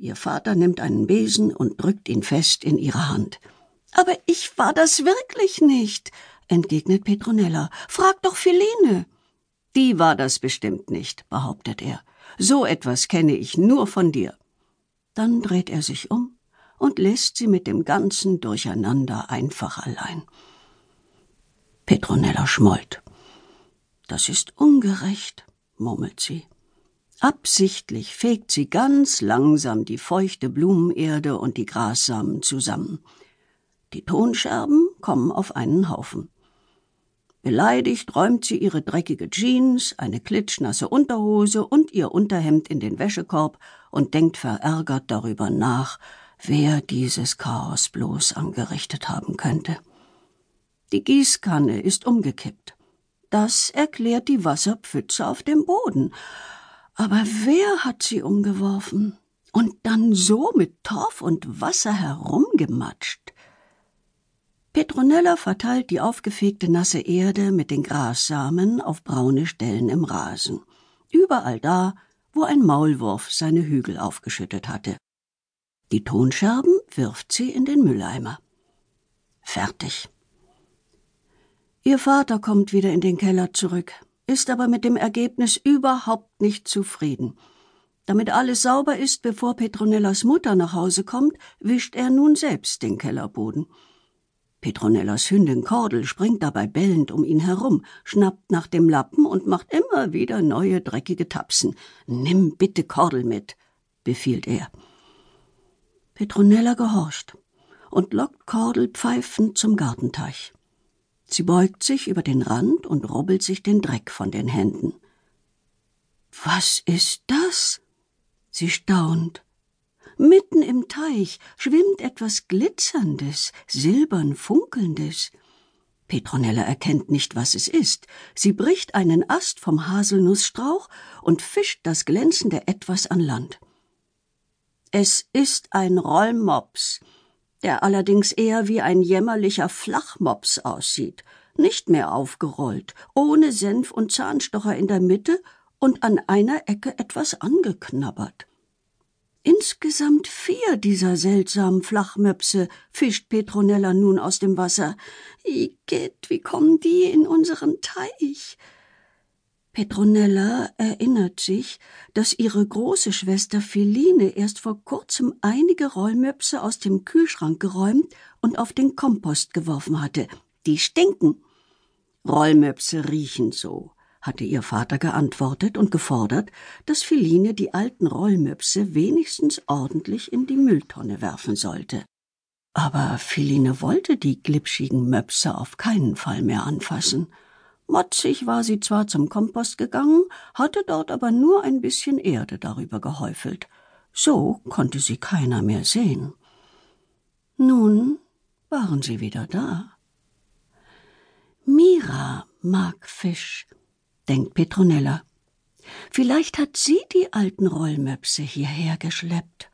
Ihr Vater nimmt einen Besen und drückt ihn fest in ihre Hand. Aber ich war das wirklich nicht, entgegnet Petronella. Frag doch Philine. Die war das bestimmt nicht, behauptet er. So etwas kenne ich nur von dir. Dann dreht er sich um und lässt sie mit dem ganzen Durcheinander einfach allein. Petronella schmollt. Das ist ungerecht, murmelt sie. Absichtlich fegt sie ganz langsam die feuchte Blumenerde und die Grassamen zusammen. Die Tonscherben kommen auf einen Haufen. Beleidigt räumt sie ihre dreckige Jeans, eine klitschnasse Unterhose und ihr Unterhemd in den Wäschekorb und denkt verärgert darüber nach, wer dieses Chaos bloß angerichtet haben könnte. Die Gießkanne ist umgekippt. Das erklärt die Wasserpfütze auf dem Boden, aber wer hat sie umgeworfen? Und dann so mit Torf und Wasser herumgematscht? Petronella verteilt die aufgefegte nasse Erde mit den Grassamen auf braune Stellen im Rasen. Überall da, wo ein Maulwurf seine Hügel aufgeschüttet hatte. Die Tonscherben wirft sie in den Mülleimer. Fertig. Ihr Vater kommt wieder in den Keller zurück ist aber mit dem Ergebnis überhaupt nicht zufrieden. Damit alles sauber ist, bevor Petronellas Mutter nach Hause kommt, wischt er nun selbst den Kellerboden. Petronellas Hündin Kordel springt dabei bellend um ihn herum, schnappt nach dem Lappen und macht immer wieder neue dreckige Tapsen. Nimm bitte Kordel mit, befiehlt er. Petronella gehorcht und lockt Kordel pfeifend zum Gartenteich. Sie beugt sich über den Rand und rubbelt sich den Dreck von den Händen. Was ist das? Sie staunt. Mitten im Teich schwimmt etwas Glitzerndes, silbern funkelndes. Petronella erkennt nicht, was es ist. Sie bricht einen Ast vom Haselnussstrauch und fischt das glänzende Etwas an Land. Es ist ein Rollmops, der allerdings eher wie ein jämmerlicher Flachmops aussieht, nicht mehr aufgerollt, ohne Senf und Zahnstocher in der Mitte und an einer Ecke etwas angeknabbert. Insgesamt vier dieser seltsamen Flachmöpse fischt Petronella nun aus dem Wasser. Igitt, wie kommen die in unseren Teich? Petronella erinnert sich, dass ihre große Schwester Philine erst vor kurzem einige Rollmöpse aus dem Kühlschrank geräumt und auf den Kompost geworfen hatte. Die stinken. Rollmöpse riechen so, hatte ihr Vater geantwortet und gefordert, dass Philine die alten Rollmöpse wenigstens ordentlich in die Mülltonne werfen sollte. Aber Philine wollte die glitschigen Möpse auf keinen Fall mehr anfassen. Motzig war sie zwar zum Kompost gegangen, hatte dort aber nur ein bisschen Erde darüber gehäufelt. So konnte sie keiner mehr sehen. Nun waren sie wieder da. Mira mag Fisch, denkt Petronella. Vielleicht hat sie die alten Rollmöpse hierher geschleppt.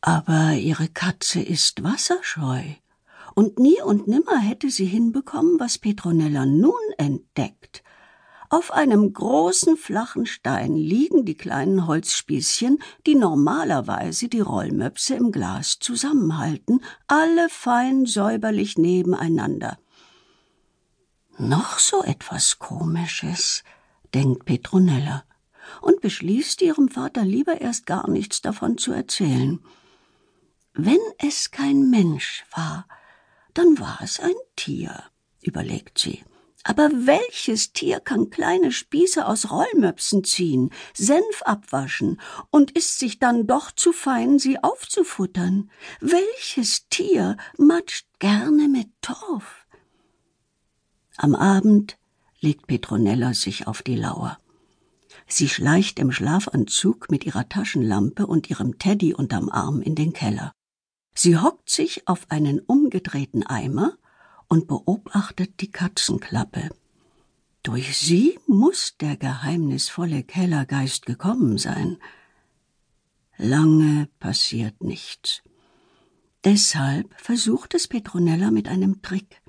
Aber ihre Katze ist wasserscheu und nie und nimmer hätte sie hinbekommen, was Petronella nun entdeckt. Auf einem großen flachen Stein liegen die kleinen Holzspießchen, die normalerweise die Rollmöpse im Glas zusammenhalten, alle fein säuberlich nebeneinander. Noch so etwas Komisches, denkt Petronella und beschließt ihrem Vater lieber erst gar nichts davon zu erzählen. Wenn es kein Mensch war, dann war es ein Tier, überlegt sie. Aber welches Tier kann kleine Spieße aus Rollmöpsen ziehen, Senf abwaschen und ist sich dann doch zu fein, sie aufzufuttern? Welches Tier matscht gerne mit Torf? Am Abend legt Petronella sich auf die Lauer. Sie schleicht im Schlafanzug mit ihrer Taschenlampe und ihrem Teddy unterm Arm in den Keller. Sie hockt sich auf einen umgedrehten Eimer und beobachtet die Katzenklappe. Durch sie muss der geheimnisvolle Kellergeist gekommen sein. Lange passiert nichts. Deshalb versucht es Petronella mit einem Trick.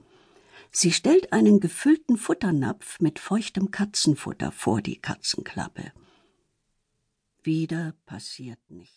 Sie stellt einen gefüllten Futternapf mit feuchtem Katzenfutter vor die Katzenklappe. Wieder passiert nichts.